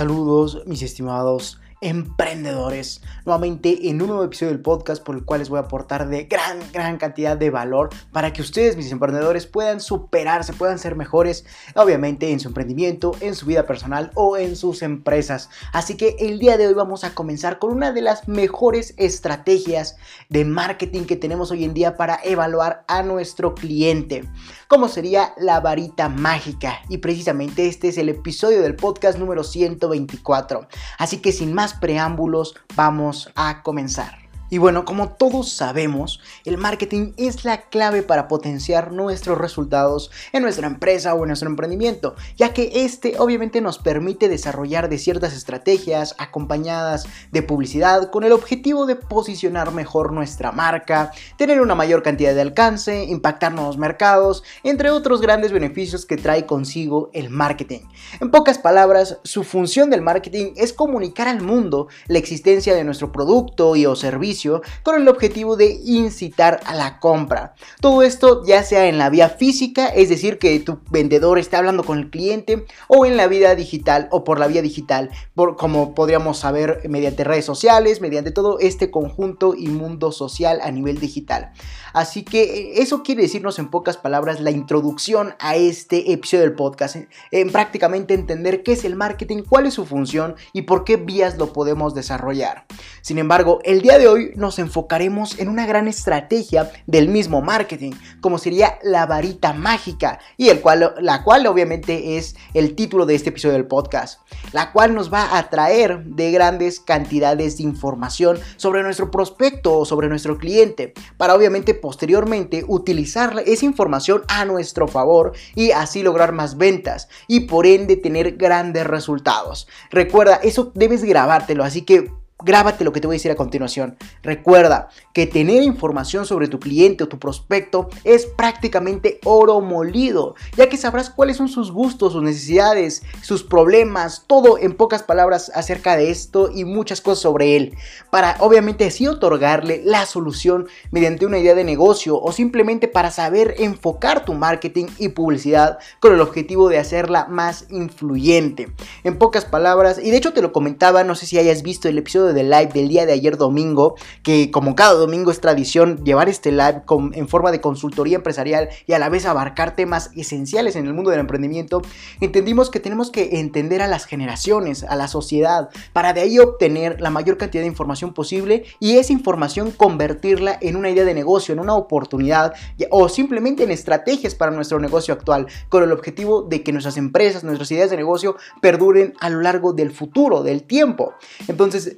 Saludos, mis estimados emprendedores. Nuevamente en un nuevo episodio del podcast por el cual les voy a aportar de gran, gran cantidad de valor para que ustedes, mis emprendedores, puedan superarse, puedan ser mejores, obviamente en su emprendimiento, en su vida personal o en sus empresas. Así que el día de hoy vamos a comenzar con una de las mejores estrategias de marketing que tenemos hoy en día para evaluar a nuestro cliente, como sería la varita mágica. Y precisamente este es el episodio del podcast número 124. Así que sin más preámbulos, vamos a comenzar. Y bueno, como todos sabemos, el marketing es la clave para potenciar nuestros resultados en nuestra empresa o en nuestro emprendimiento, ya que este obviamente nos permite desarrollar de ciertas estrategias acompañadas de publicidad con el objetivo de posicionar mejor nuestra marca, tener una mayor cantidad de alcance, impactar nuevos mercados, entre otros grandes beneficios que trae consigo el marketing. En pocas palabras, su función del marketing es comunicar al mundo la existencia de nuestro producto y o servicio con el objetivo de incitar a la compra. Todo esto ya sea en la vía física, es decir, que tu vendedor esté hablando con el cliente, o en la vida digital o por la vía digital, por, como podríamos saber mediante redes sociales, mediante todo este conjunto y mundo social a nivel digital. Así que eh, eso quiere decirnos en pocas palabras la introducción a este episodio del podcast, en prácticamente entender qué es el marketing, cuál es su función y por qué vías lo podemos desarrollar. Sin embargo, el día de hoy nos enfocaremos en una gran estrategia del mismo marketing, como sería la varita mágica, y el cual, la cual obviamente es el título de este episodio del podcast, la cual nos va a traer de grandes cantidades de información sobre nuestro prospecto o sobre nuestro cliente, para obviamente posteriormente utilizar esa información a nuestro favor y así lograr más ventas y por ende tener grandes resultados. Recuerda, eso debes grabártelo, así que Grábate lo que te voy a decir a continuación. Recuerda que tener información sobre tu cliente o tu prospecto es prácticamente oro molido, ya que sabrás cuáles son sus gustos, sus necesidades, sus problemas, todo en pocas palabras acerca de esto y muchas cosas sobre él, para obviamente así otorgarle la solución mediante una idea de negocio o simplemente para saber enfocar tu marketing y publicidad con el objetivo de hacerla más influyente. En pocas palabras, y de hecho te lo comentaba, no sé si hayas visto el episodio de live del día de ayer domingo, que como cada domingo es tradición llevar este live en forma de consultoría empresarial y a la vez abarcar temas esenciales en el mundo del emprendimiento, entendimos que tenemos que entender a las generaciones, a la sociedad, para de ahí obtener la mayor cantidad de información posible y esa información convertirla en una idea de negocio, en una oportunidad o simplemente en estrategias para nuestro negocio actual, con el objetivo de que nuestras empresas, nuestras ideas de negocio perduren a lo largo del futuro, del tiempo. Entonces,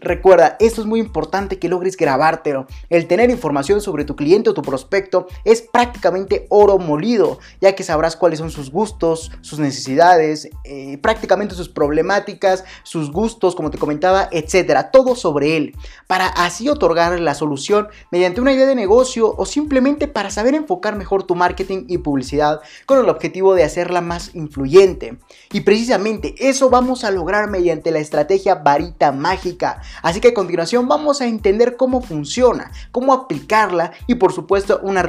esto es muy importante que logres grabártelo. El tener información sobre tu cliente o tu prospecto es prácticamente oro molido, ya que sabrás cuáles son sus gustos, sus necesidades, eh, prácticamente sus problemáticas, sus gustos, como te comentaba, etcétera. Todo sobre él, para así otorgar la solución mediante una idea de negocio o simplemente para saber enfocar mejor tu marketing y publicidad con el objetivo de hacerla más influyente. Y precisamente eso vamos a lograr mediante la estrategia varita mágica. Que a continuación vamos a entender cómo funciona, cómo aplicarla y por supuesto una,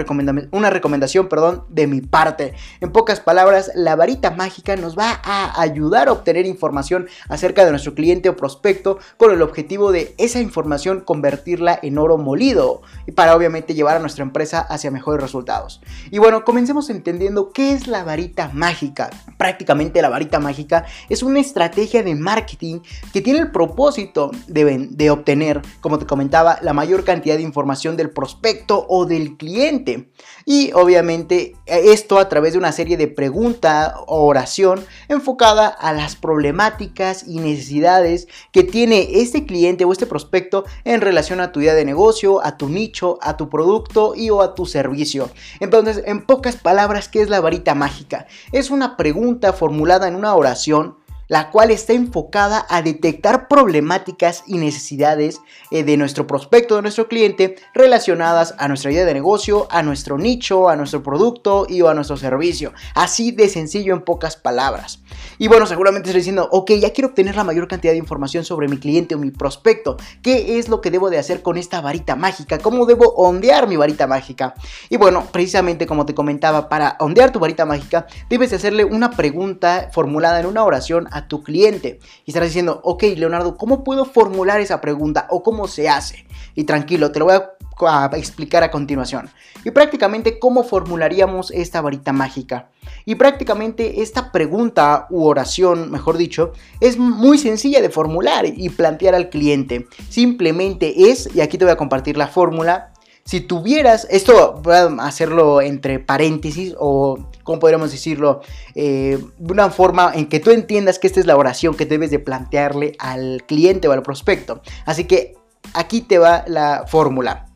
una recomendación perdón, de mi parte. En pocas palabras, la varita mágica nos va a ayudar a obtener información acerca de nuestro cliente o prospecto con el objetivo de esa información convertirla en oro molido y para obviamente llevar a nuestra empresa hacia mejores resultados. Y bueno, comencemos entendiendo qué es la varita mágica. Prácticamente la varita mágica es una estrategia de marketing que tiene el propósito de de obtener, como te comentaba, la mayor cantidad de información del prospecto o del cliente. Y obviamente esto a través de una serie de preguntas o oración enfocada a las problemáticas y necesidades que tiene este cliente o este prospecto en relación a tu idea de negocio, a tu nicho, a tu producto y o a tu servicio. Entonces, en pocas palabras, ¿qué es la varita mágica? Es una pregunta formulada en una oración la cual está enfocada a detectar problemáticas y necesidades eh, de nuestro prospecto, de nuestro cliente, relacionadas a nuestra idea de negocio, a nuestro nicho, a nuestro producto y o a nuestro servicio. Así de sencillo en pocas palabras. Y bueno, seguramente estoy diciendo, ok, ya quiero obtener la mayor cantidad de información sobre mi cliente o mi prospecto. ¿Qué es lo que debo de hacer con esta varita mágica? ¿Cómo debo ondear mi varita mágica? Y bueno, precisamente como te comentaba, para ondear tu varita mágica, debes hacerle una pregunta formulada en una oración a tu cliente. Y estarás diciendo, ok, Leonardo, ¿cómo puedo formular esa pregunta o cómo se hace? Y tranquilo, te lo voy a explicar a continuación. Y prácticamente cómo formularíamos esta varita mágica. Y prácticamente esta pregunta u oración, mejor dicho, es muy sencilla de formular y plantear al cliente. Simplemente es, y aquí te voy a compartir la fórmula, si tuvieras, esto voy a hacerlo entre paréntesis o, ¿cómo podríamos decirlo? Eh, una forma en que tú entiendas que esta es la oración que debes de plantearle al cliente o al prospecto. Así que aquí te va la fórmula.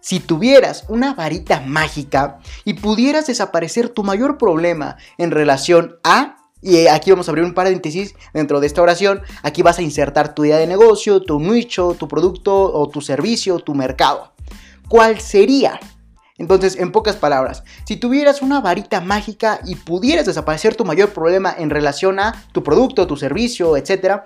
Si tuvieras una varita mágica y pudieras desaparecer tu mayor problema en relación a y aquí vamos a abrir un paréntesis dentro de esta oración. Aquí vas a insertar tu idea de negocio, tu nicho, tu producto o tu servicio, tu mercado. ¿Cuál sería? Entonces, en pocas palabras, si tuvieras una varita mágica y pudieras desaparecer tu mayor problema en relación a tu producto, tu servicio, etc.,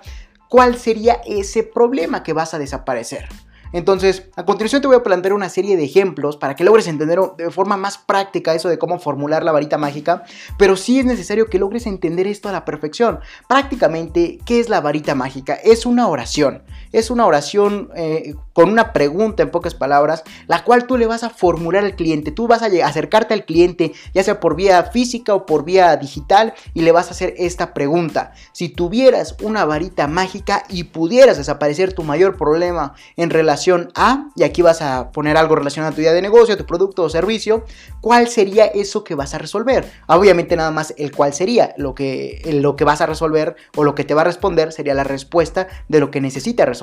¿cuál sería ese problema que vas a desaparecer? Entonces, a continuación te voy a plantear una serie de ejemplos para que logres entender de forma más práctica eso de cómo formular la varita mágica, pero sí es necesario que logres entender esto a la perfección. Prácticamente, ¿qué es la varita mágica? Es una oración, es una oración eh, con una pregunta en pocas palabras, la cual tú le vas a formular al cliente, tú vas a acercarte al cliente, ya sea por vía física o por vía digital, y le vas a hacer esta pregunta. Si tuvieras una varita mágica y pudieras desaparecer tu mayor problema en relación a, y aquí vas a poner algo relacionado a tu idea de negocio, a tu producto o servicio, ¿cuál sería eso que vas a resolver? Obviamente nada más el cuál sería, lo que, lo que vas a resolver o lo que te va a responder sería la respuesta de lo que necesita resolver.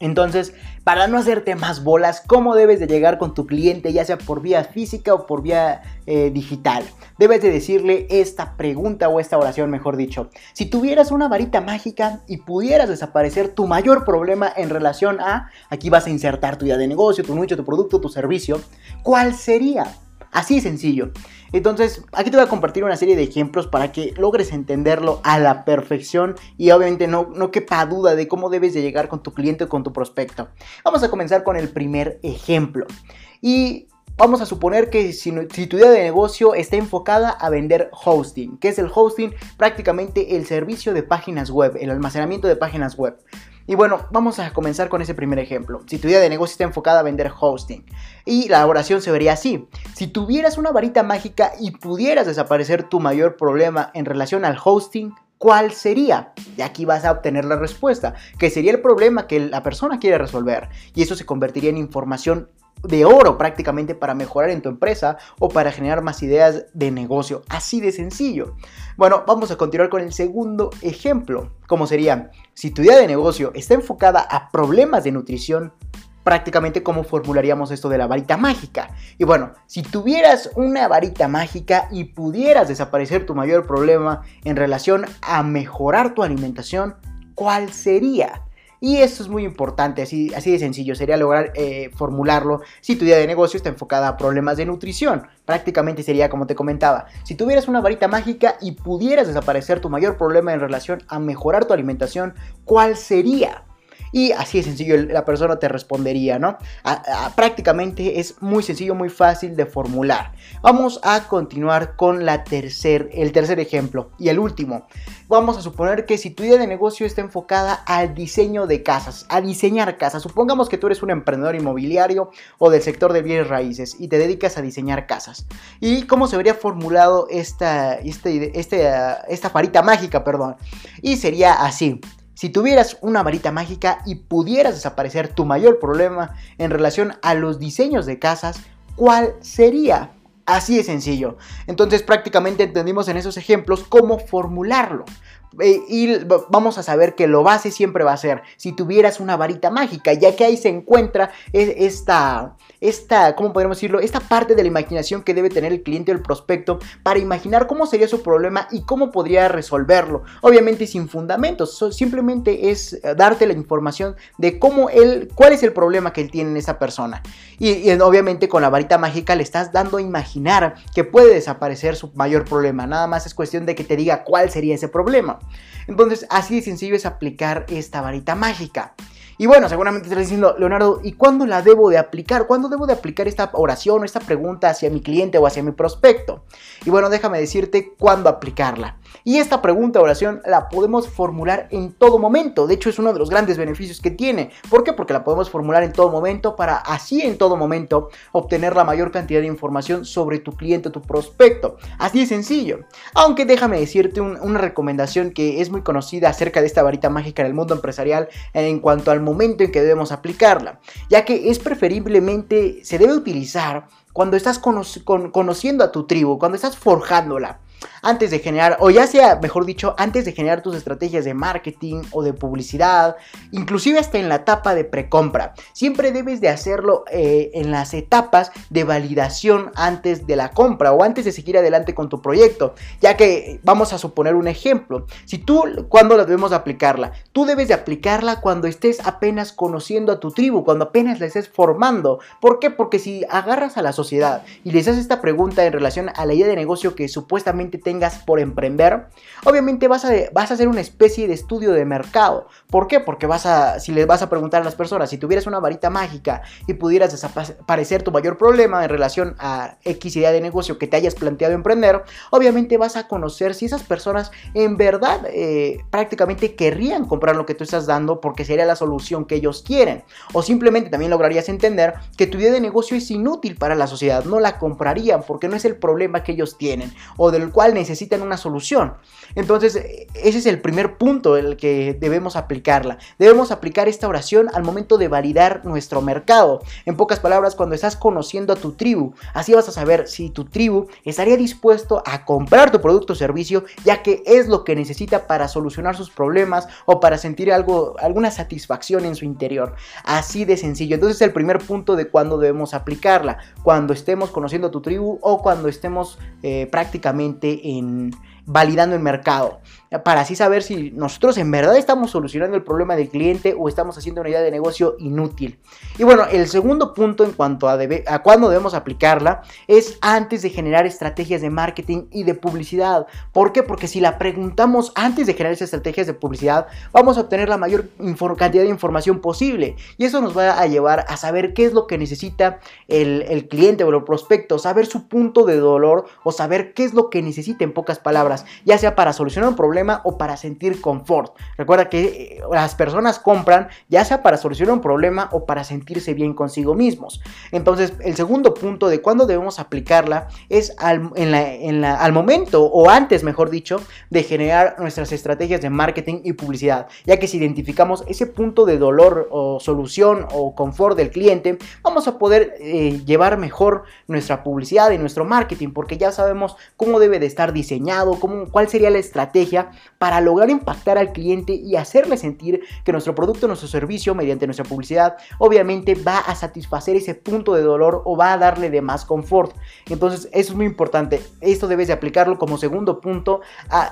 Entonces, para no hacerte más bolas, ¿cómo debes de llegar con tu cliente, ya sea por vía física o por vía eh, digital? Debes de decirle esta pregunta o esta oración, mejor dicho. Si tuvieras una varita mágica y pudieras desaparecer tu mayor problema en relación a, aquí vas a insertar tu idea de negocio, tu nicho, tu producto, tu servicio, ¿cuál sería? Así sencillo. Entonces, aquí te voy a compartir una serie de ejemplos para que logres entenderlo a la perfección y obviamente no, no quepa duda de cómo debes de llegar con tu cliente o con tu prospecto. Vamos a comenzar con el primer ejemplo. Y Vamos a suponer que si, si, tu idea de negocio está enfocada a vender hosting, que es el hosting prácticamente el servicio de páginas web, el almacenamiento de páginas web. Y bueno, vamos a comenzar con ese primer ejemplo. Si tu idea de negocio está enfocada a vender hosting. Y la oración se vería así. Si tuvieras una varita mágica y pudieras desaparecer tu mayor problema en relación al hosting, ¿cuál sería? Y aquí vas a obtener la respuesta, que sería el problema que la persona quiere resolver. Y eso se convertiría en información de oro prácticamente para mejorar en tu empresa o para generar más ideas de negocio. Así de sencillo. Bueno, vamos a continuar con el segundo ejemplo, como sería, si tu idea de negocio está enfocada a problemas de nutrición, prácticamente cómo formularíamos esto de la varita mágica. Y bueno, si tuvieras una varita mágica y pudieras desaparecer tu mayor problema en relación a mejorar tu alimentación, ¿cuál sería? Y esto es muy importante, así, así de sencillo, sería lograr eh, formularlo si tu idea de negocio está enfocada a problemas de nutrición. Prácticamente sería como te comentaba, si tuvieras una varita mágica y pudieras desaparecer tu mayor problema en relación a mejorar tu alimentación, ¿cuál sería? Y así de sencillo la persona te respondería, ¿no? prácticamente es muy sencillo, muy fácil de formular. Vamos a continuar con la el tercer ejemplo y el último. Vamos a suponer que si tu idea de negocio está enfocada al diseño de casas, a diseñar casas, supongamos que tú eres un emprendedor inmobiliario o del sector de bienes raíces y te dedicas a diseñar casas. ¿Y cómo se habría formulado esta, este, este, esta varita mágica? Perdón. Y sería así. Si tuvieras una varita mágica y pudieras desaparecer tu mayor problema en relación a los diseños de casas, ¿cuál sería? Así de sencillo. Entonces prácticamente entendimos en esos ejemplos cómo formularlo. Eh, y vamos a saber que lo base siempre va a ser si tuvieras una varita mágica, ya que ahí se encuentra esta, esta, ¿cómo podemos decirlo? Esta parte de la imaginación que debe tener el cliente o el prospecto para imaginar cómo sería su problema y cómo podría resolverlo. Obviamente sin fundamentos, simplemente es eh, darte la información de cómo él, cuál es el problema que él tiene en esa persona. Y, y obviamente con la varita mágica le estás dando a imaginar que puede desaparecer su mayor problema. Nada más es cuestión de que te diga cuál sería ese problema. Entonces, así de sencillo es aplicar esta varita mágica. Y bueno, seguramente estás diciendo, Leonardo, ¿y cuándo la debo de aplicar? ¿Cuándo debo de aplicar esta oración o esta pregunta hacia mi cliente o hacia mi prospecto? Y bueno, déjame decirte cuándo aplicarla. Y esta pregunta oración la podemos formular en todo momento. De hecho, es uno de los grandes beneficios que tiene. ¿Por qué? Porque la podemos formular en todo momento para así en todo momento obtener la mayor cantidad de información sobre tu cliente, tu prospecto. Así de sencillo. Aunque déjame decirte una recomendación que es muy conocida acerca de esta varita mágica en el mundo empresarial en cuanto al momento en que debemos aplicarla. Ya que es preferiblemente, se debe utilizar cuando estás conociendo a tu tribu, cuando estás forjándola antes de generar, o ya sea, mejor dicho, antes de generar tus estrategias de marketing o de publicidad, inclusive hasta en la etapa de precompra. Siempre debes de hacerlo eh, en las etapas de validación antes de la compra o antes de seguir adelante con tu proyecto, ya que vamos a suponer un ejemplo. Si tú, ¿cuándo debemos aplicarla? Tú debes de aplicarla cuando estés apenas conociendo a tu tribu, cuando apenas la estés formando. ¿Por qué? Porque si agarras a la sociedad y les haces esta pregunta en relación a la idea de negocio que supuestamente tengas por emprender, obviamente vas a, vas a hacer una especie de estudio de mercado. ¿Por qué? Porque vas a, si les vas a preguntar a las personas, si tuvieras una varita mágica y pudieras desaparecer tu mayor problema en relación a X idea de negocio que te hayas planteado emprender, obviamente vas a conocer si esas personas en verdad eh, prácticamente querrían comprar lo que tú estás dando porque sería la solución que ellos quieren. O simplemente también lograrías entender que tu idea de negocio es inútil para la sociedad, no la comprarían porque no es el problema que ellos tienen o del cual necesitan una solución. Entonces, ese es el primer punto en el que debemos aplicarla. Debemos aplicar esta oración al momento de validar nuestro mercado. En pocas palabras, cuando estás conociendo a tu tribu, así vas a saber si tu tribu estaría dispuesto a comprar tu producto o servicio, ya que es lo que necesita para solucionar sus problemas o para sentir algo, alguna satisfacción en su interior. Así de sencillo. Entonces, es el primer punto de cuando debemos aplicarla. Cuando estemos conociendo a tu tribu o cuando estemos eh, prácticamente en validando el mercado para así saber si nosotros en verdad estamos solucionando el problema del cliente o estamos haciendo una idea de negocio inútil. Y bueno, el segundo punto en cuanto a, cuándo debemos aplicarla es antes de generar estrategias de marketing y de publicidad. ¿Por qué? Porque si la preguntamos antes de generar esas estrategias de publicidad, vamos a obtener la mayor cantidad de información posible. Y eso nos va a llevar a saber qué es lo que necesita el, el cliente o el prospecto, saber su punto de dolor o saber qué es lo que necesita en pocas palabras, ya sea para solucionar un problema o para sentir confort. Recuerda que eh, las personas compran ya sea para solucionar un problema o para sentirse bien consigo mismos. Entonces, el segundo punto de cuándo debemos aplicarla es al, momento o antes, mejor dicho, de generar nuestras estrategias de marketing y publicidad, ya que si identificamos ese punto de dolor o solución o confort del cliente, vamos a poder eh, llevar mejor nuestra publicidad y nuestro marketing, porque ya sabemos cómo debe de estar diseñado, cómo, cuál sería la estrategia para lograr impactar al cliente y hacerle sentir que nuestro producto, nuestro servicio, mediante nuestra publicidad, obviamente va a satisfacer ese punto de dolor o va a darle de más confort. Entonces, eso es muy importante. Esto debes de aplicarlo como segundo punto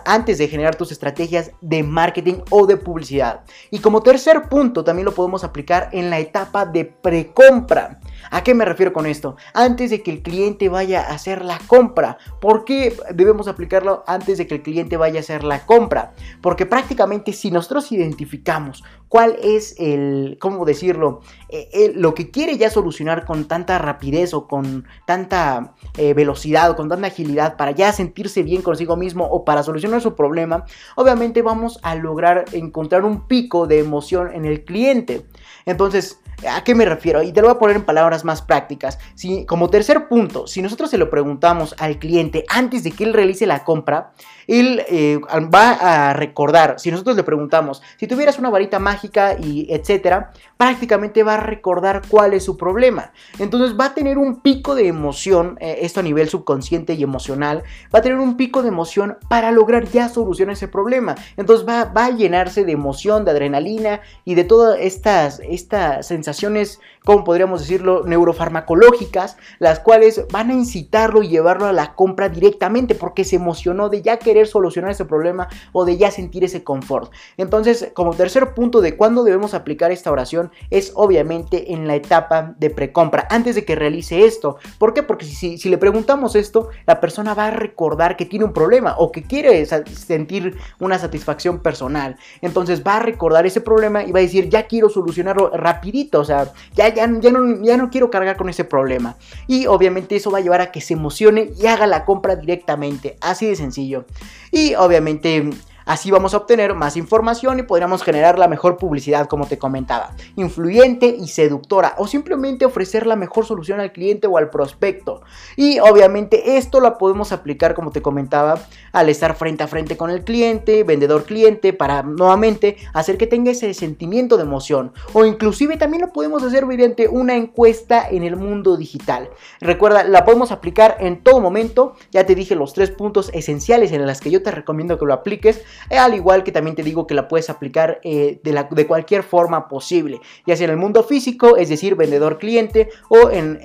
antes de generar tus estrategias de marketing o de publicidad. Y como tercer punto, también lo podemos aplicar en la etapa de precompra. ¿A qué me refiero con esto? Antes de que el cliente vaya a hacer la compra. ¿Por qué debemos aplicarlo antes de que el cliente vaya a hacer la compra? Porque prácticamente si nosotros identificamos cuál es el, ¿cómo decirlo? Eh, lo que quiere ya solucionar con tanta rapidez o con tanta eh, velocidad o con tanta agilidad para ya sentirse bien consigo mismo o para solucionar su problema, obviamente vamos a lograr encontrar un pico de emoción en el cliente. Entonces, ¿A qué me refiero? Y te lo voy a poner en palabras más prácticas. Si, como tercer punto, si nosotros se lo preguntamos al cliente antes de que él realice la compra, él eh, va a recordar, si nosotros le preguntamos, si tuvieras una varita mágica y etcétera, prácticamente va a recordar cuál es su problema. Entonces va a tener un pico de emoción, eh, esto a nivel subconsciente y emocional, va a tener un pico de emoción para lograr ya solucionar ese problema. Entonces va, va a llenarse de emoción, de adrenalina y de todas estas, estas sensaciones, como podríamos decirlo, neurofarmacológicas, las cuales van a incitarlo y llevarlo a la compra directamente porque se emocionó de ya querer solucionar ese problema o de ya sentir ese confort. Entonces, como tercer punto de cuándo debemos aplicar esta oración es obviamente en la etapa de precompra, antes de que realice esto. ¿Por qué? Porque si, si le preguntamos esto, la persona va a recordar que tiene un problema o que quiere sentir una satisfacción personal. Entonces va a recordar ese problema y va a decir, ya quiero solucionarlo rapidito, o sea, ya ya, no, ya no quiero cargar con ese problema. Y obviamente eso va a llevar a que se emocione y haga la compra directamente, así de sencillo. Y obviamente Así vamos a obtener más información y podríamos generar la mejor publicidad como te comentaba, influyente y seductora o simplemente ofrecer la mejor solución al cliente o al prospecto. Y obviamente esto lo podemos aplicar como te comentaba al estar frente a frente con el cliente, vendedor cliente, para nuevamente hacer que tenga ese sentimiento de emoción. O inclusive también lo podemos hacer mediante una encuesta en el mundo digital. Recuerda, la podemos aplicar en todo momento. Ya te dije los tres puntos esenciales en los que yo te recomiendo que lo apliques al igual que también te digo que la puedes aplicar eh, de, de, cualquier forma posible, ya sea en el mundo físico, es decir, vendedor-cliente, o en,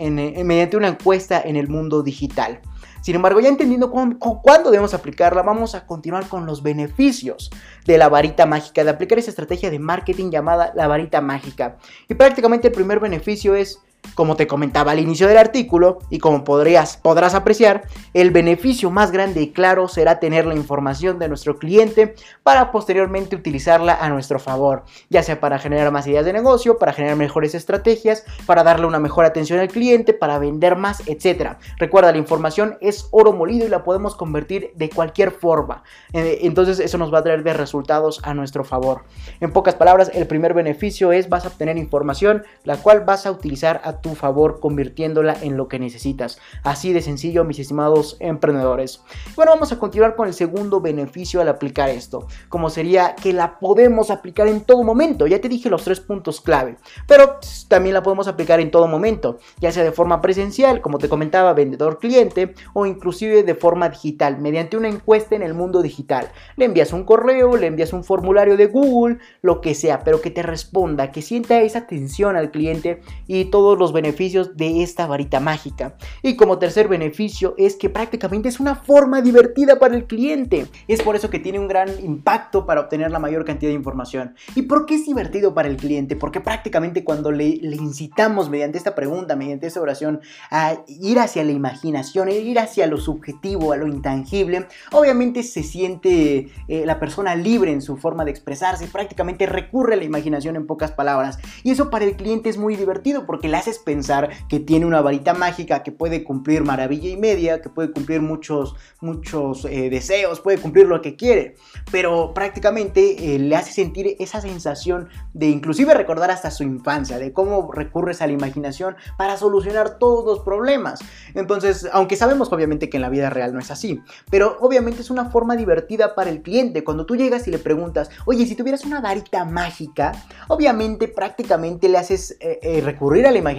mediante una encuesta en el mundo digital. Sin embargo, ya entendiendo cuándo debemos aplicarla, vamos a continuar con los beneficios de la varita mágica, de aplicar esa estrategia de marketing llamada la varita mágica. Y prácticamente el primer beneficio es como te comentaba al inicio del artículo, y como podrías, podrás apreciar, el beneficio más grande y claro será tener la información de nuestro cliente para posteriormente utilizarla a nuestro favor, ya sea para generar más ideas de negocio, para generar mejores estrategias, para darle una mejor atención al cliente, para vender más, etc. Recuerda, la información es oro molido y la podemos convertir de cualquier forma. Eh, entonces eso nos va a traer de resultados a nuestro favor. En pocas palabras, el primer beneficio es vas a obtener información la cual vas a utilizar a tu favor convirtiéndola en lo que necesitas. Así de sencillo, mis estimados emprendedores. Bueno, vamos a continuar con el segundo beneficio al aplicar esto, como sería que la podemos aplicar en todo momento. Ya te dije los tres puntos clave, pero también la podemos aplicar en todo momento, ya sea de forma presencial, como te comentaba, vendedor-cliente, o inclusive de forma digital, mediante una encuesta en el mundo digital. Le envías un correo, le envías un formulario de Google, lo que sea, pero que te responda, que sienta esa atención al cliente y todos los beneficios de esta varita mágica. Y como tercer beneficio es que prácticamente es una forma divertida para el cliente. Es por eso que tiene un gran impacto para obtener la mayor cantidad de información. ¿Y por qué es divertido para el cliente? Porque prácticamente cuando le, incitamos mediante esta pregunta, mediante esta oración, a ir hacia la imaginación, ir hacia lo subjetivo, a lo intangible, obviamente se siente eh, la persona libre en su forma de expresarse, prácticamente recurre a la imaginación en pocas palabras. Y eso para el cliente es muy divertido porque le hace pensar que tiene una varita mágica que puede cumplir maravilla y media, que puede cumplir muchos, muchos eh, deseos, puede cumplir lo que quiere, pero prácticamente eh, le hace sentir esa sensación de inclusive recordar hasta su infancia, de cómo recurres a la imaginación para solucionar todos los problemas. Entonces, aunque sabemos obviamente que en la vida real no es así, pero obviamente es una forma divertida para el cliente. Cuando tú llegas y le preguntas, oye, si tuvieras una varita mágica, obviamente prácticamente le haces eh, recurrir a la imaginación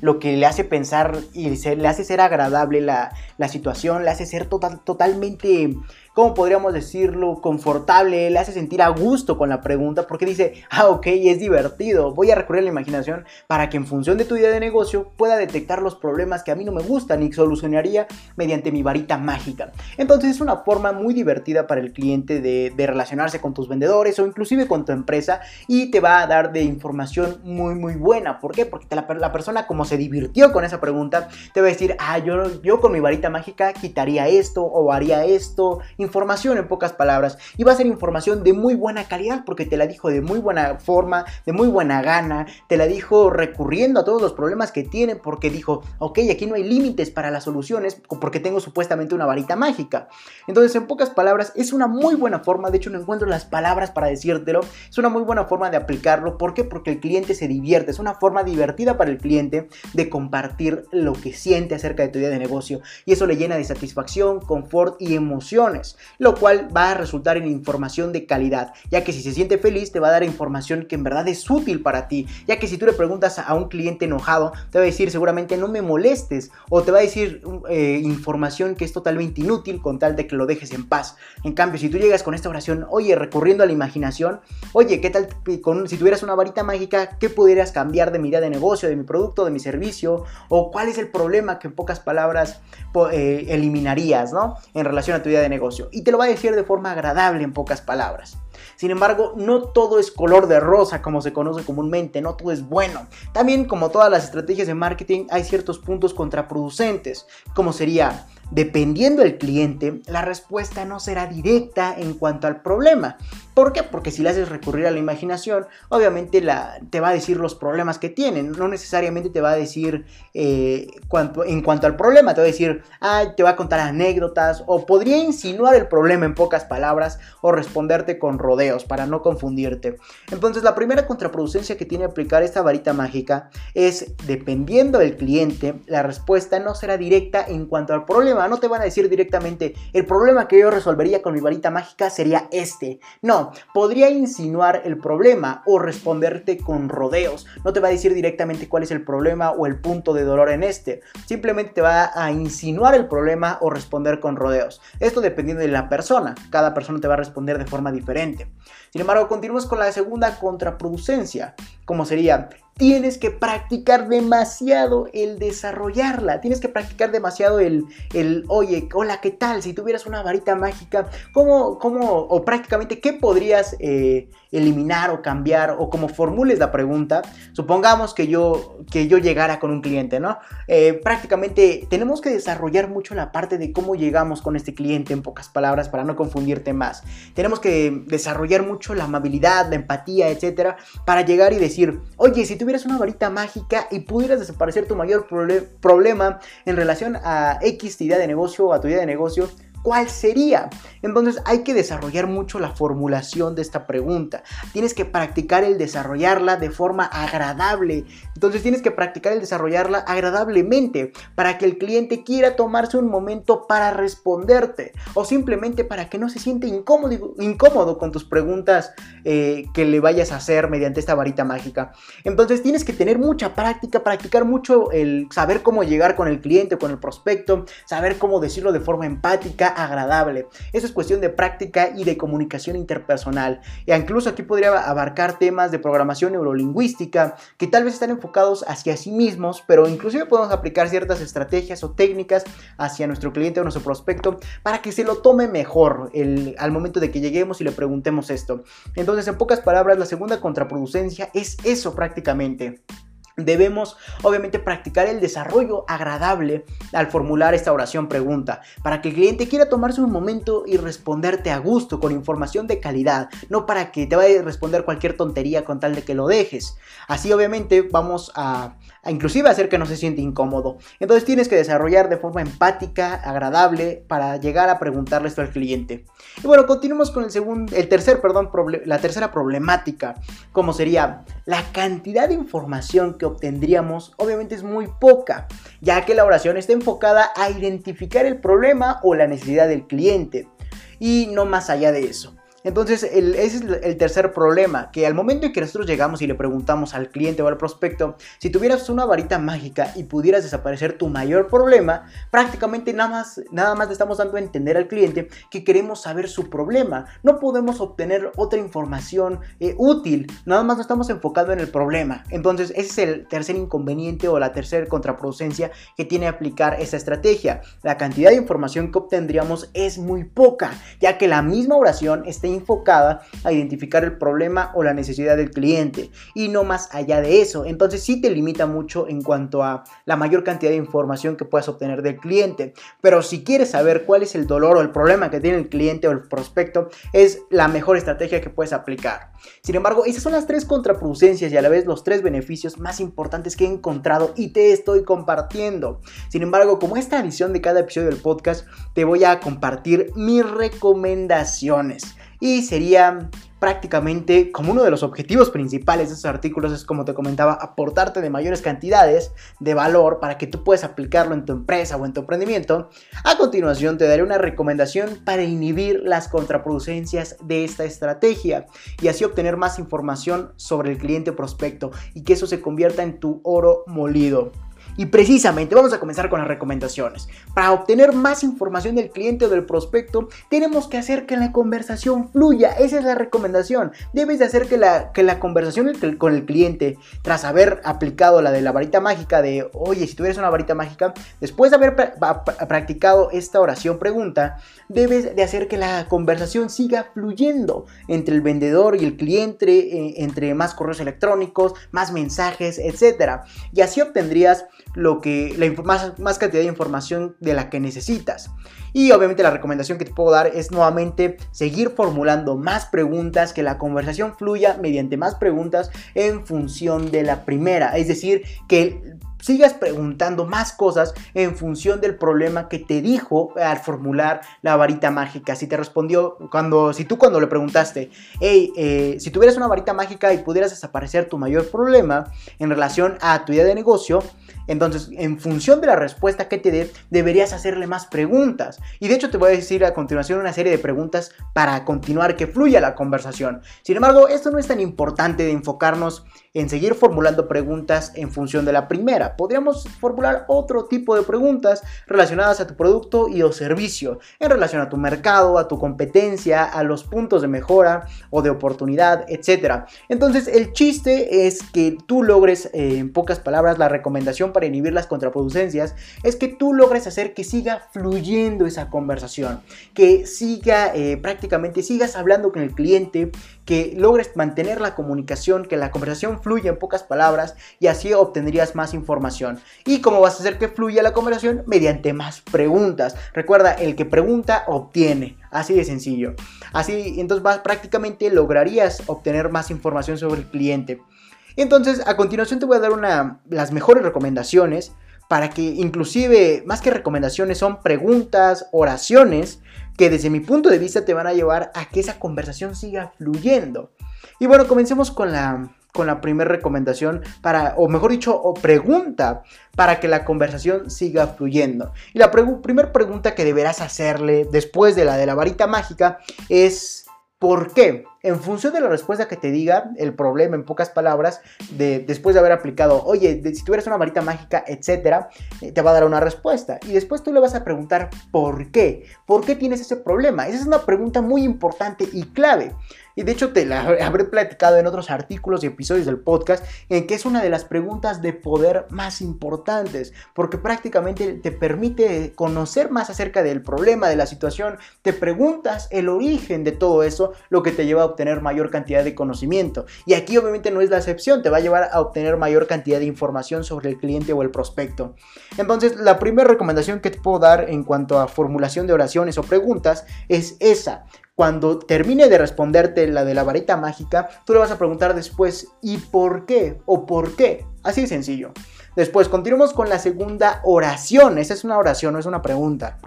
lo que le hace pensar y le hace ser agradable la, situación, le hace ser total, totalmente ¿cómo podríamos decirlo? Confortable, le hace sentir a gusto con la pregunta porque dice, ah, ok, es divertido, voy a recurrir a la imaginación para que en función de tu idea de negocio pueda detectar los problemas que a mí no me gustan y solucionaría mediante mi varita mágica. Entonces es una forma muy divertida para el cliente de, relacionarse con tus vendedores o inclusive con tu empresa y te va a dar de información muy muy buena. ¿Por qué? Porque la, persona como se divirtió con esa pregunta te va a decir, ah, yo, yo con mi varita mágica quitaría esto o haría esto información en pocas palabras. Y va a ser información de muy buena calidad porque te la dijo de muy buena forma, de muy buena gana, te la dijo recurriendo a todos los problemas que tiene porque dijo, ok, aquí no hay límites para las soluciones porque tengo supuestamente una varita mágica. Entonces, en pocas palabras, es una muy buena forma, de hecho no encuentro las palabras para decírtelo, es una muy buena forma de aplicarlo. ¿Por qué? Porque el cliente se divierte, es una forma divertida para el cliente de compartir lo que siente acerca de tu idea de negocio y eso le llena de satisfacción, confort y emociones lo cual va a resultar en información de calidad, ya que si se siente feliz te va a dar información que en verdad es útil para ti, ya que si tú le preguntas a un cliente enojado, te va a decir seguramente no me molestes, o te va a decir eh, información que es totalmente inútil con tal de que lo dejes en paz. En cambio, si tú llegas con esta oración, oye, recurriendo a la imaginación, oye, ¿qué tal si tuvieras una varita mágica, qué pudieras cambiar de mi idea de negocio, de mi producto, de mi servicio, o cuál es el problema que en pocas palabras eh, eliminarías, ¿no? En relación a tu idea de negocio y te lo va a decir de forma agradable en pocas palabras. Sin embargo, no todo es color de rosa como se conoce comúnmente, no todo es bueno. También como todas las estrategias de marketing hay ciertos puntos contraproducentes, como sería Dependiendo del cliente, la respuesta no será directa en cuanto al problema. ¿Por qué? Porque si le haces recurrir a la imaginación, obviamente la, te va a decir los problemas que tienen, no necesariamente te va a decir eh, en cuanto al problema, te va a decir, ah, te va a contar anécdotas o podría insinuar el problema en pocas palabras o responderte con rodeos para no confundirte. Entonces la primera contraproducencia que tiene aplicar esta varita mágica es, dependiendo del cliente, la respuesta no será directa en cuanto al problema no te van a decir directamente, el problema que yo resolvería con mi varita mágica sería este. No, podría insinuar el problema o responderte con rodeos. No te va a decir directamente cuál es el problema o el punto de dolor en este. Simplemente te va a insinuar el problema o responder con rodeos. Esto dependiendo de la persona. Cada persona te va a responder de forma diferente. Sin embargo, continuamos con la segunda contraproducencia, como sería tienes que practicar demasiado el desarrollarla. Tienes que practicar demasiado el, el oye, hola, ¿qué tal? Si tuvieras una varita mágica, ¿cómo, cómo o prácticamente qué podrías eh, eliminar o cambiar o como formules la pregunta? Supongamos que yo, que yo llegara con un cliente, ¿no? Eh, prácticamente tenemos que desarrollar mucho la parte de cómo llegamos con este cliente, en pocas palabras, para no confundirte más. Tenemos que desarrollar mucho la amabilidad, la empatía, etcétera, para llegar y decir, oye, si tú tuvieras una varita mágica y pudieras desaparecer tu mayor problema en relación a X idea de negocio o a tu idea de negocio, ¿Cuál sería? Entonces hay que desarrollar mucho la formulación de esta pregunta. Tienes que practicar el desarrollarla de forma agradable. Entonces tienes que practicar el desarrollarla agradablemente para que el cliente quiera tomarse un momento para responderte o simplemente para que no se siente incómodo, incómodo con tus preguntas eh, que le vayas a hacer mediante esta varita mágica. Entonces tienes que tener mucha práctica, practicar mucho el saber cómo llegar con el cliente, con el prospecto, saber cómo decirlo de forma empática agradable. Eso es cuestión de práctica y de comunicación interpersonal. E incluso aquí podría abarcar temas de programación neurolingüística que tal vez están enfocados hacia sí mismos, pero inclusive podemos aplicar ciertas estrategias o técnicas hacia nuestro cliente o nuestro prospecto para que se lo tome mejor al momento de que lleguemos y le preguntemos esto. Entonces, en pocas palabras, la segunda contraproducencia es eso prácticamente. Debemos obviamente practicar el desarrollo agradable al formular esta oración pregunta, para que el cliente quiera tomarse un momento y responderte a gusto con información de calidad, no para que te vaya a responder cualquier tontería con tal de que lo dejes. Así obviamente vamos a, inclusive hacer que no se siente incómodo. Entonces tienes que desarrollar de forma empática, agradable, para llegar a preguntarle esto al cliente. Y bueno, continuemos con el segundo, el tercer, perdón, la tercera problemática, como sería la cantidad de información que obtendríamos obviamente es muy poca, ya que la oración está enfocada a identificar el problema o la necesidad del cliente y no más allá de eso. Entonces, ese es el tercer problema, que al momento en que nosotros llegamos y le preguntamos al cliente o al prospecto, si tuvieras una varita mágica y pudieras desaparecer tu mayor problema, prácticamente nada más, nada más le estamos dando a entender al cliente que queremos saber su problema. No podemos obtener otra información eh, útil, nada más nos estamos enfocando en el problema. Entonces, ese es el tercer inconveniente o la tercera contraproducencia que tiene aplicar esa estrategia. La cantidad de información que obtendríamos es muy poca, ya que la misma oración está enfocada a identificar el problema o la necesidad del cliente y no más allá de eso. Entonces sí te limita mucho en cuanto a la mayor cantidad de información que puedas obtener del cliente. Pero si quieres saber cuál es el dolor o el problema que tiene el cliente o el prospecto, es la mejor estrategia que puedes aplicar. Sin embargo, esas son las tres contraproducencias y a la vez los tres beneficios más importantes que he encontrado y te estoy compartiendo. Sin embargo, como esta edición de cada episodio del podcast, te voy a compartir mis recomendaciones y sería prácticamente como uno de los objetivos principales de estos artículos es como te comentaba aportarte de mayores cantidades de valor para que tú puedas aplicarlo en tu empresa o en tu emprendimiento. A continuación te daré una recomendación para inhibir las contraproducencias de esta estrategia y así obtener más información sobre el cliente prospecto y que eso se convierta en tu oro molido. Y precisamente vamos a comenzar con las recomendaciones. Para obtener más información del cliente o del prospecto, tenemos que hacer que la conversación fluya. Esa es la recomendación. Debes de hacer que la, que la conversación con el cliente, tras haber aplicado la de la varita mágica, de, oye, si tuvieras una varita mágica, después de haber practicado esta oración pregunta, debes de hacer que la conversación siga fluyendo entre el vendedor y el cliente, eh, entre más correos electrónicos, más mensajes, etc. Y así obtendrías lo que, la, más, más cantidad de información de la que necesitas. Y obviamente la recomendación que te puedo dar es nuevamente seguir formulando más preguntas, que la conversación fluya mediante más preguntas en función de la primera. Es decir, que sigas preguntando más cosas en función del problema que te dijo al formular la varita mágica. Si te respondió, cuando, si tú cuando le preguntaste, eh, si tuvieras una varita mágica y pudieras desaparecer tu mayor problema en relación a tu idea de negocio, entonces, en función de la respuesta que te dé, deberías hacerle más preguntas. Y de hecho te voy a decir a continuación una serie de preguntas para continuar que fluya la conversación. Sin embargo, esto no es tan importante de enfocarnos en seguir formulando preguntas en función de la primera. Podríamos formular otro tipo de preguntas relacionadas a tu producto y o servicio, en relación a tu mercado, a tu competencia, a los puntos de mejora o de oportunidad, etc. Entonces, el chiste es que tú logres, eh, en pocas palabras, la recomendación para inhibir las contraproducencias es que tú logres hacer que siga fluyendo esa conversación, que siga eh, prácticamente, sigas hablando con el cliente, que logres mantener la comunicación, que la conversación fluya en pocas palabras y así obtendrías más información. ¿Y cómo vas a hacer que fluya la conversación? Mediante más preguntas. Recuerda, el que pregunta obtiene. Así de sencillo. Así, entonces vas, prácticamente lograrías obtener más información sobre el cliente. Entonces, a continuación te voy a dar una, las mejores recomendaciones para que inclusive, más que recomendaciones, son preguntas, oraciones que desde mi punto de vista te van a llevar a que esa conversación siga fluyendo. Y bueno, comencemos con la, con la primera recomendación para, o mejor dicho, o pregunta para que la conversación siga fluyendo. Y la primera pregunta que deberás hacerle después de la de la varita mágica es ¿por qué? En función de la respuesta que te diga, el problema en pocas palabras, de, después de haber aplicado, oye, si tuvieras una varita mágica, etcétera, eh, te va a dar una respuesta. Y después tú le vas a preguntar por qué. ¿Por qué tienes ese problema? Esa es una pregunta muy importante y clave. Y de hecho te la habré platicado en otros artículos y episodios del podcast, en que es una de las preguntas de poder más importantes, porque prácticamente te permite conocer más acerca del problema, de la situación, te preguntas el origen de todo eso, lo que te lleva a obtener mayor cantidad de conocimiento. Y aquí obviamente no es la excepción, te va a llevar a obtener mayor cantidad de información sobre el cliente o el prospecto. Entonces, la primera recomendación que te puedo dar en cuanto a formulación de oraciones o preguntas es esa. Cuando termine de responderte la de la varita mágica, tú le vas a preguntar después ¿y por qué? o ¿por qué? Así de sencillo. Después continuamos con la segunda oración. Esa es una oración, no es una pregunta.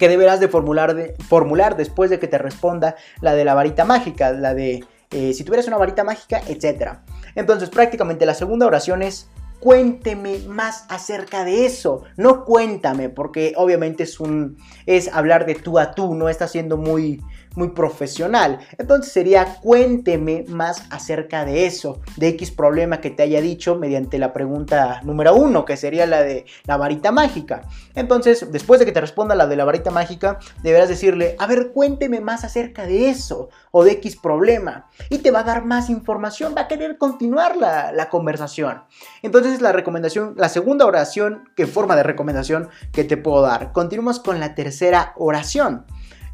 Que deberás de formular, de, formular después de que te responda la de la varita mágica, la de eh, si tuvieras una varita mágica, etc. Entonces prácticamente la segunda oración es cuénteme más acerca de eso. No cuéntame, porque obviamente es un es hablar de tú a tú, no está siendo muy muy profesional. Entonces sería cuénteme más acerca de eso, de X problema que te haya dicho mediante la pregunta número uno, que sería la de la varita mágica. Entonces, después de que te responda la de la varita mágica, deberás decirle, a ver, cuénteme más acerca de eso o de X problema. Y te va a dar más información, va a querer continuar la, la conversación. Entonces, la recomendación, la segunda oración, que forma de recomendación que te puedo dar. Continuamos con la tercera oración.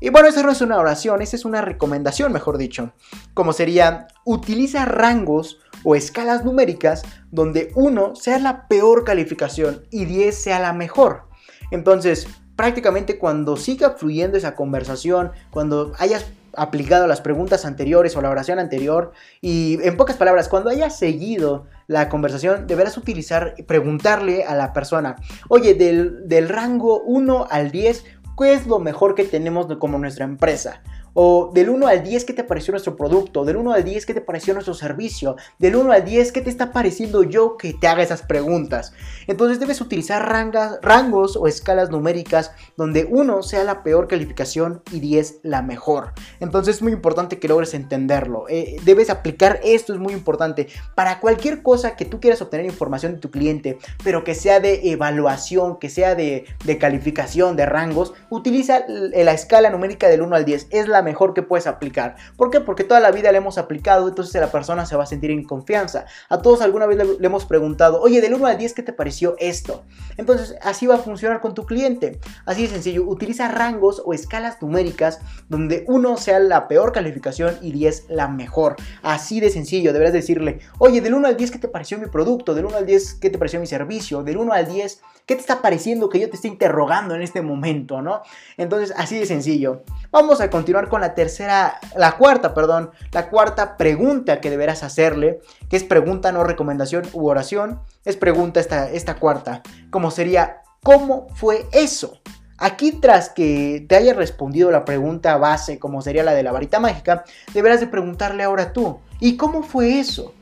Y bueno, esa no es una oración, esa es una recomendación, mejor dicho. Como sería, utiliza rangos o escalas numéricas donde 1 sea la peor calificación y 10 sea la mejor. Entonces, prácticamente cuando siga fluyendo esa conversación, cuando hayas aplicado las preguntas anteriores o la oración anterior y en pocas palabras, cuando hayas seguido la conversación, deberás utilizar, preguntarle a la persona, oye, del, del rango 1 al 10, ¿Qué es lo mejor que tenemos como nuestra empresa? O del 1 al 10, ¿qué te pareció nuestro producto? Del 1 al 10, ¿qué te pareció nuestro servicio? Del 1 al 10, ¿qué te está pareciendo yo que te haga esas preguntas? Entonces debes utilizar rangas, rangos o escalas numéricas donde 1 sea la peor calificación y 10 la mejor. Entonces es muy importante que logres entenderlo. Eh, debes aplicar esto, es muy importante. Para cualquier cosa que tú quieras obtener información de tu cliente, pero que sea de evaluación, que sea de, de calificación, de rangos, utiliza la escala numérica del 1 al 10. Es la mejor que puedes aplicar. ¿Por qué? Porque toda la vida la hemos aplicado, entonces la persona se va a sentir en confianza. A todos alguna vez le, hemos preguntado, oye, del 1 al 10, ¿qué te pareció esto? Entonces así va a funcionar con tu cliente. Así de sencillo, utiliza rangos o escalas numéricas donde 1 sea la peor calificación y 10 la mejor. Así de sencillo, deberás decirle, oye, del 1 al 10, ¿qué te pareció mi producto? Del 1 al 10, ¿qué te pareció mi servicio? Del 1 al 10, ¿qué te está pareciendo que yo te esté interrogando en este momento, no? Entonces, así de sencillo. Vamos a continuar con la tercera, la cuarta, perdón, la cuarta pregunta que deberás hacerle, que es pregunta, no recomendación u oración, es pregunta esta, esta cuarta, como sería, ¿cómo fue eso? Aquí tras que te haya respondido la pregunta base, como sería la de la varita mágica, deberás de preguntarle ahora tú, ¿y cómo fue eso?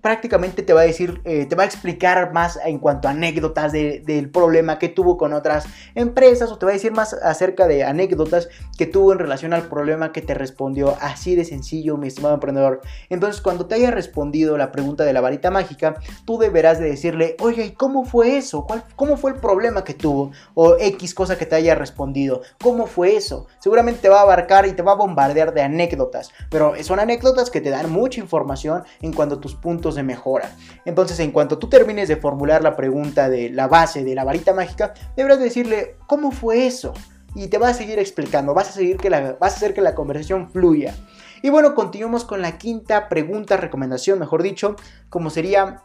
Prácticamente te va a decir, eh, te va a explicar más en cuanto a anécdotas del problema que tuvo con otras empresas o te va a decir más acerca de anécdotas que tuvo en relación al problema que te respondió. Así de sencillo, mi estimado emprendedor. Entonces, cuando te haya respondido la pregunta de la varita mágica, tú deberás de decirle, oye, ¿y cómo fue eso? ¿Cuál, ¿Cómo fue el problema que tuvo? O X cosa que te haya respondido. ¿Cómo fue eso? Seguramente te va a abarcar y te va a bombardear de anécdotas, pero son anécdotas que te dan mucha información en cuanto a tus puntos de mejora. Entonces, en cuanto tú termines de formular la pregunta de la base de la varita mágica, deberás decirle, ¿cómo fue eso? Y te va a seguir explicando, vas a, seguir que vas a hacer que la conversación fluya. Y bueno, continuamos con la quinta pregunta, recomendación, mejor dicho, como sería,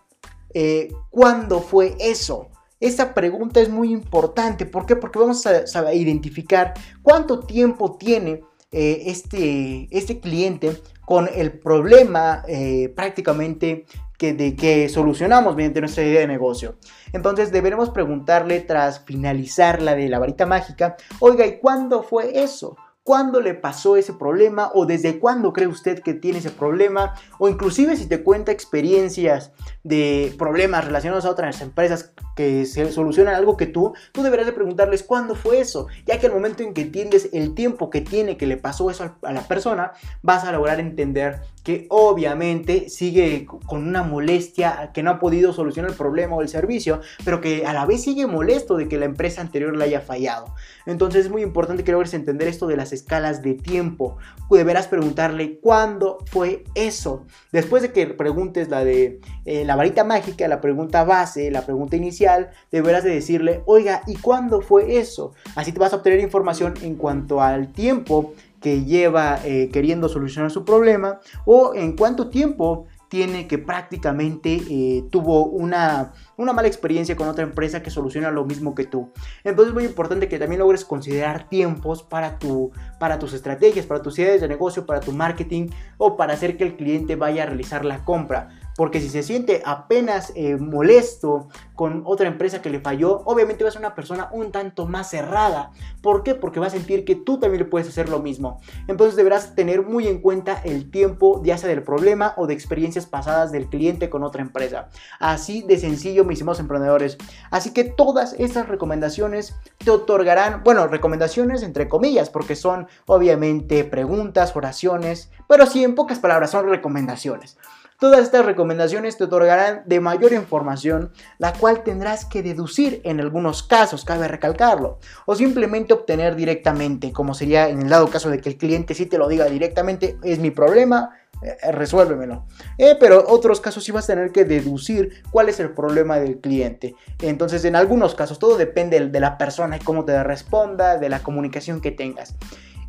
eh, ¿cuándo fue eso? Esta pregunta es muy importante. ¿Por qué? Porque vamos a, identificar cuánto tiempo tiene eh, este, este cliente con el problema eh, prácticamente que, de que solucionamos mediante nuestra idea de negocio. Entonces deberemos preguntarle tras finalizar la de la varita mágica, oiga, ¿y cuándo fue eso? Cuándo le pasó ese problema o desde cuándo cree usted que tiene ese problema o inclusive si te cuenta experiencias de problemas relacionados a otras empresas que se solucionan algo que tú, tú deberás de preguntarles cuándo fue eso, ya que al momento en que entiendes el tiempo que tiene que le pasó eso a la persona, vas a lograr entender que obviamente sigue con una molestia que no ha podido solucionar el problema o el servicio, pero que a la vez sigue molesto de que la empresa anterior le haya fallado. Entonces es muy importante que logres entender esto de las escalas de tiempo. Deberás preguntarle cuándo fue eso. Después de que preguntes la de eh, la varita mágica, la pregunta base, la pregunta inicial, deberás de decirle, oiga, ¿y cuándo fue eso? Así te vas a obtener información en cuanto al tiempo que lleva eh, queriendo solucionar su problema o en cuánto tiempo tiene que prácticamente eh, tuvo una, una, mala experiencia con otra empresa que soluciona lo mismo que tú. Entonces es muy importante que también logres considerar tiempos para, tu, para tus estrategias, para tus ideas de negocio, para tu marketing o para hacer que el cliente vaya a realizar la compra. Porque si se siente apenas eh, molesto con otra empresa que le falló, obviamente va a ser una persona un tanto más cerrada. ¿Por qué? Porque va a sentir que tú también le puedes hacer lo mismo. Entonces deberás tener muy en cuenta el tiempo, ya sea del problema o de experiencias pasadas del cliente con otra empresa. Así de sencillo, mis estimados emprendedores. Así que todas estas recomendaciones te otorgarán, bueno, recomendaciones entre comillas, porque son obviamente preguntas, oraciones, pero sí en pocas palabras son recomendaciones. Todas estas recomendaciones te otorgarán de mayor información, la cual tendrás que deducir en algunos casos, cabe recalcarlo, o simplemente obtener directamente, como sería en el dado caso de que el cliente sí te lo diga directamente, es mi problema, eh, resuélvemelo. Eh, pero otros casos sí vas a tener que deducir cuál es el problema del cliente. Entonces, en algunos casos, todo depende de la persona y cómo te responda, de la comunicación que tengas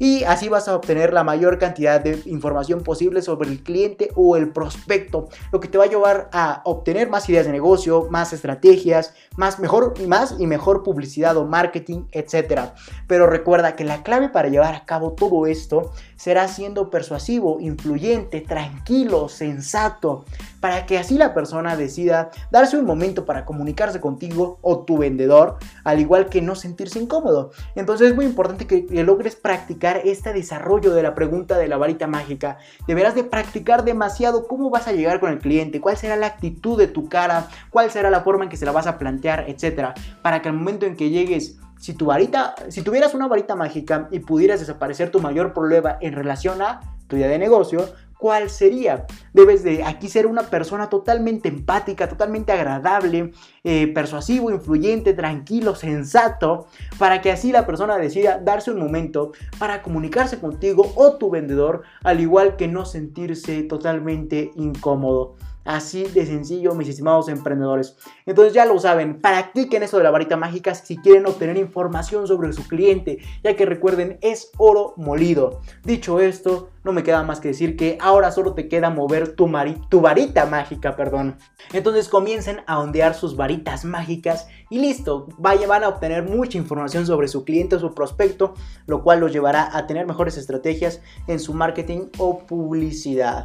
y así vas a obtener la mayor cantidad de información posible sobre el cliente o el prospecto, lo que te va a llevar a obtener más ideas de negocio, más estrategias, más mejor más y mejor publicidad o marketing, etcétera. Pero recuerda que la clave para llevar a cabo todo esto será siendo persuasivo, influyente, tranquilo, sensato, para que así la persona decida darse un momento para comunicarse contigo o tu vendedor al igual que no sentirse incómodo. Entonces es muy importante que, logres practicar este desarrollo de la pregunta de la varita mágica. Deberás de practicar demasiado cómo vas a llegar con el cliente, cuál será la actitud de tu cara, cuál será la forma en que se la vas a plantear, etcétera, para que al momento en que llegues si tu varita, si tuvieras una varita mágica y pudieras desaparecer tu mayor problema en relación a idea de negocio, ¿cuál sería? Debes de aquí ser una persona totalmente empática, totalmente agradable, eh, persuasivo, influyente, tranquilo, sensato, para que así la persona decida darse un momento para comunicarse contigo o tu vendedor, al igual que no sentirse totalmente incómodo. Así de sencillo, mis estimados emprendedores. Entonces ya lo saben, practiquen eso de la varita mágica si quieren obtener información sobre su cliente, ya que recuerden, es oro molido. Dicho esto, no me queda más que decir que ahora solo te queda mover tu, tu varita mágica, perdón. Entonces comiencen a ondear sus varitas mágicas y listo, van a obtener mucha información sobre su cliente o su prospecto, lo cual los llevará a tener mejores estrategias en su marketing o publicidad.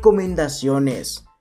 recomendaciones.